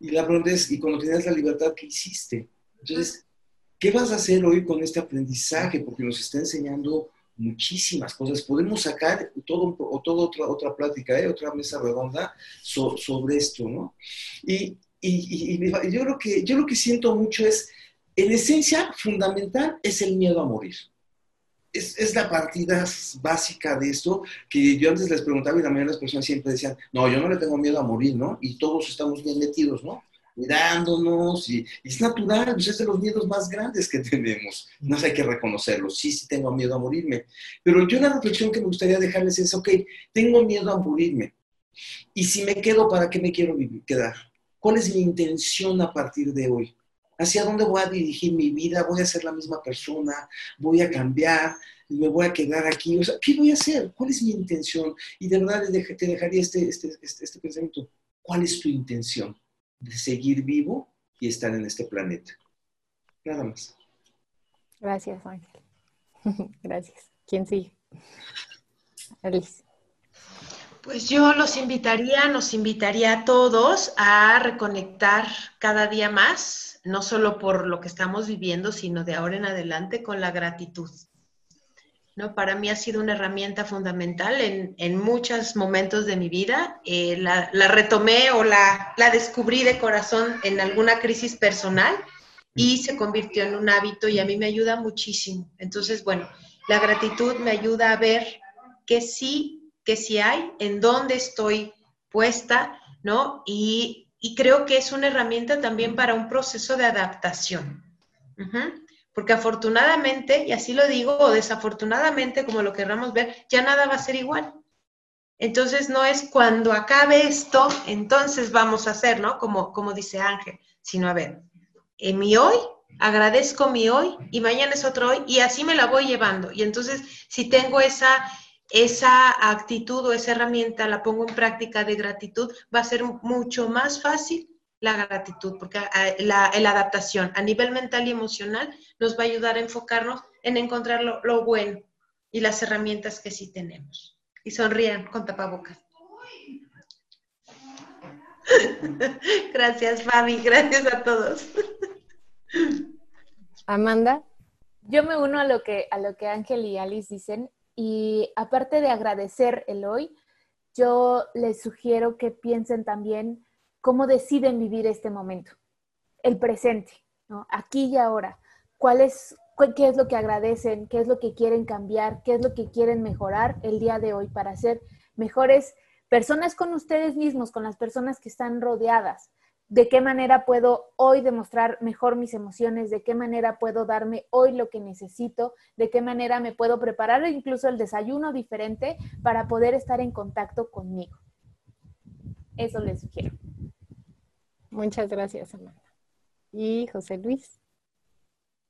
Y la pregunta es, ¿y cuando tienes la libertad, qué hiciste? Entonces, ¿qué vas a hacer hoy con este aprendizaje? Porque nos está enseñando muchísimas cosas. Podemos sacar todo, o toda otra, otra plática, ¿eh? otra mesa redonda sobre esto, ¿no? Y, y, y, yo, lo que, yo lo que siento mucho es, en esencia, fundamental es el miedo a morir es, la partida básica de esto, que yo antes les preguntaba y la mayoría de las personas siempre decían, no, yo no le tengo miedo a morir, ¿no? Y todos estamos bien metidos, ¿no? Mirándonos, y, es natural, pues es de los miedos más grandes que tenemos, no hay que reconocerlo, sí, sí tengo miedo a morirme, pero yo la reflexión que me gustaría dejarles es, ok, tengo miedo a morirme, y si me quedo, ¿para qué me quiero quedar? ¿Cuál es mi intención a partir de hoy? Hacia dónde voy a dirigir mi vida, voy a ser la misma persona, voy a cambiar, me voy a quedar aquí, o sea, ¿qué voy a hacer? ¿Cuál es mi intención? Y de verdad te dejaría este, este, este, este pensamiento, ¿cuál es tu intención de seguir vivo y estar en este planeta? Nada más. Gracias, Ángel. Gracias. ¿Quién sigue? Alice. Pues yo los invitaría, nos invitaría a todos a reconectar cada día más, no solo por lo que estamos viviendo, sino de ahora en adelante con la gratitud. ¿No? Para mí ha sido una herramienta fundamental en, muchos momentos de mi vida. Eh, la, retomé o la, la descubrí de corazón en alguna crisis personal y se convirtió en un hábito y a mí me ayuda muchísimo. Entonces, bueno, la gratitud me ayuda a ver que sí que si hay, en dónde estoy puesta, ¿no? Y, creo que es una herramienta también para un proceso de adaptación. Porque afortunadamente, y así lo digo, o desafortunadamente, como lo querramos ver, ya nada va a ser igual. Entonces no es cuando acabe esto, entonces vamos a hacer, ¿no? Como, como dice Ángel, sino a ver, en mi hoy, agradezco mi hoy y mañana es otro hoy y así me la voy llevando. Y entonces, si tengo esa, esa actitud o esa herramienta, la pongo en práctica de gratitud, va a ser mucho más fácil la gratitud, porque ah, la, adaptación a nivel mental y emocional nos va a ayudar a enfocarnos en encontrar lo, lo bueno y las herramientas que sí tenemos. Y sonrían con tapabocas. Gracias, Fabi. Gracias a todos. Amanda. Yo me uno a lo que a lo que Ángel y Alice dicen y aparte de agradecer el hoy, yo les sugiero que piensen también cómo deciden vivir este momento, el presente, aquí y ahora. ¿Cuál es, ¿Qué es lo que agradecen? ¿Qué es lo que quieren cambiar? ¿Qué es lo que quieren mejorar el día de hoy para ser mejores personas con ustedes mismos, con las personas que están rodeadas? De qué manera puedo hoy demostrar mejor mis emociones, de qué manera puedo darme hoy lo que necesito, de qué manera me puedo preparar incluso el desayuno diferente para poder estar en contacto conmigo. Eso les sugiero. Muchas gracias, Amanda. Y José Luis.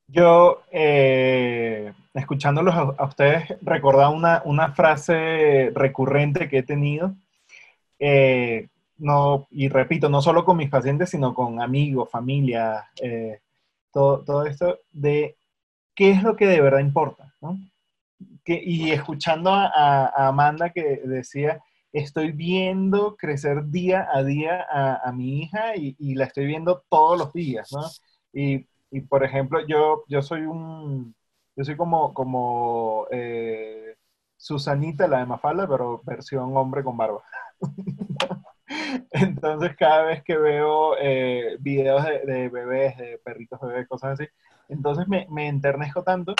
Yo, eh, escuchándolos a, ustedes, recordaba una, una, frase recurrente que he tenido. Eh, no, y repito, no solo con mis pacientes, sino con amigos, familia, eh, todo, todo, esto de qué es lo que de verdad importa, y escuchando a, Amanda que decía, estoy viendo crecer día a día a, mi hija y, la estoy viendo todos los días, y, por ejemplo, yo, yo soy un, yo soy como, como eh, Susanita, la de Mafalda, pero versión hombre con barba. Entonces, cada vez que veo eh, videos de, bebés, de perritos bebés, cosas así, entonces me, me enternezco tanto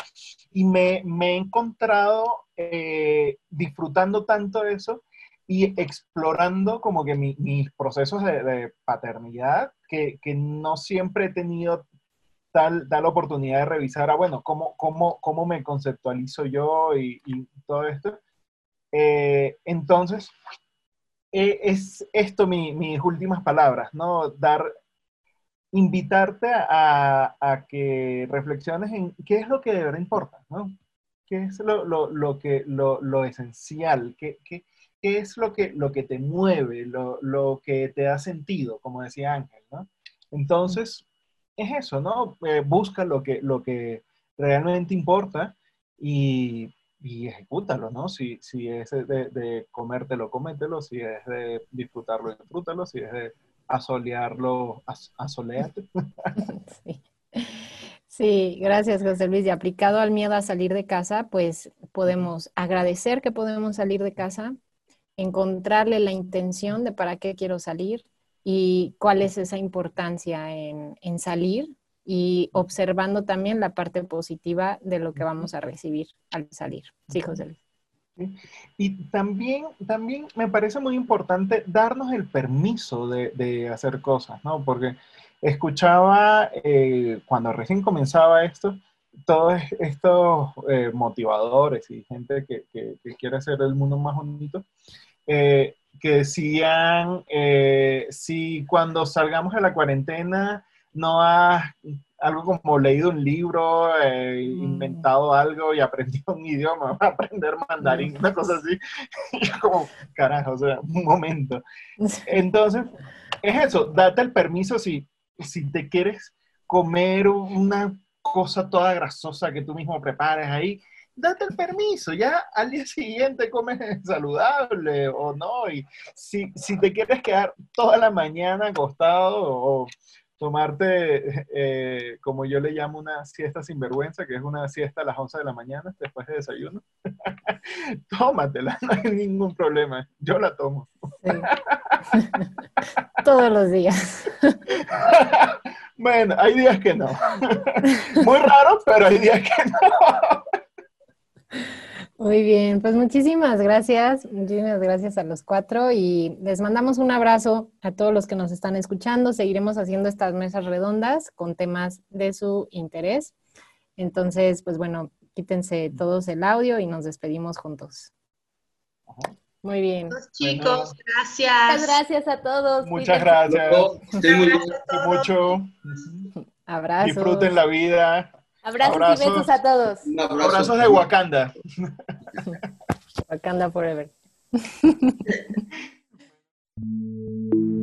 y me, me he encontrado eh, disfrutando tanto eso y explorando como que mis procesos de, paternidad, que, que, no siempre he tenido tal, tal oportunidad de revisar, a, bueno, cómo, cómo, cómo me conceptualizo yo y, y todo esto. Eh, entonces, eh, es esto mis últimas palabras, ¿no? Dar, invitarte a, que reflexiones en qué es lo que de verdad importa, ¿no? ¿Qué es lo, lo, que, lo, esencial? ¿Qué, qué, qué es lo que, lo que te mueve, lo, que te da sentido, como decía Ángel, ¿no? Entonces, es eso, ¿no? Eh, busca lo que, lo que realmente importa y y ejecútalo, ¿no? Si, si es de, de, comértelo, comételo, si es de disfrutarlo, disfrútalo, si es de asolearlo, asoleate. Sí. sí, gracias José Luis. Y aplicado al miedo a salir de casa, pues podemos agradecer que podemos salir de casa, encontrarle la intención de para qué quiero salir y cuál es esa importancia en, en salir y observando también la parte positiva de lo que vamos a recibir al salir. Sí, José Luis. Y también, también me parece muy importante darnos el permiso de, hacer cosas, ¿no? Porque escuchaba eh, cuando recién comenzaba esto, todos estos eh, motivadores y gente que, quiere hacer el mundo más bonito, eh, que decían, si cuando salgamos de la cuarentena no has algo como leído un libro, eh, mm. inventado algo y aprendido un idioma, aprender mandarín, una cosa así. Como, carajo, o sea, un momento. Entonces, es eso, date el permiso si, si te quieres comer una cosa toda grasosa que tú mismo prepares ahí, date el permiso, ya al día siguiente comes saludable o no, y si, si te quieres quedar toda la mañana acostado o tomarte, eh, como yo le llamo, una siesta sin vergüenza, que es una siesta a las 11 de la mañana después de desayuno. Tómatela, no hay ningún problema. Yo la tomo. Todos los días. bueno, hay días que no. Muy raro, pero hay días que no. Muy bien, pues muchísimas gracias, muchísimas gracias a los cuatro y les mandamos un abrazo a todos los que nos están escuchando. Seguiremos haciendo estas mesas redondas con temas de su interés. Entonces, pues bueno, quítense todos el audio y nos despedimos juntos. Muy bien. chicos, gracias. Muchas gracias a todos. Muchas gracias. Mucho. Abrazos. Disfruten la vida. Abrazos, y besos a todos. Abrazos de Wakanda. Wakanda Forever.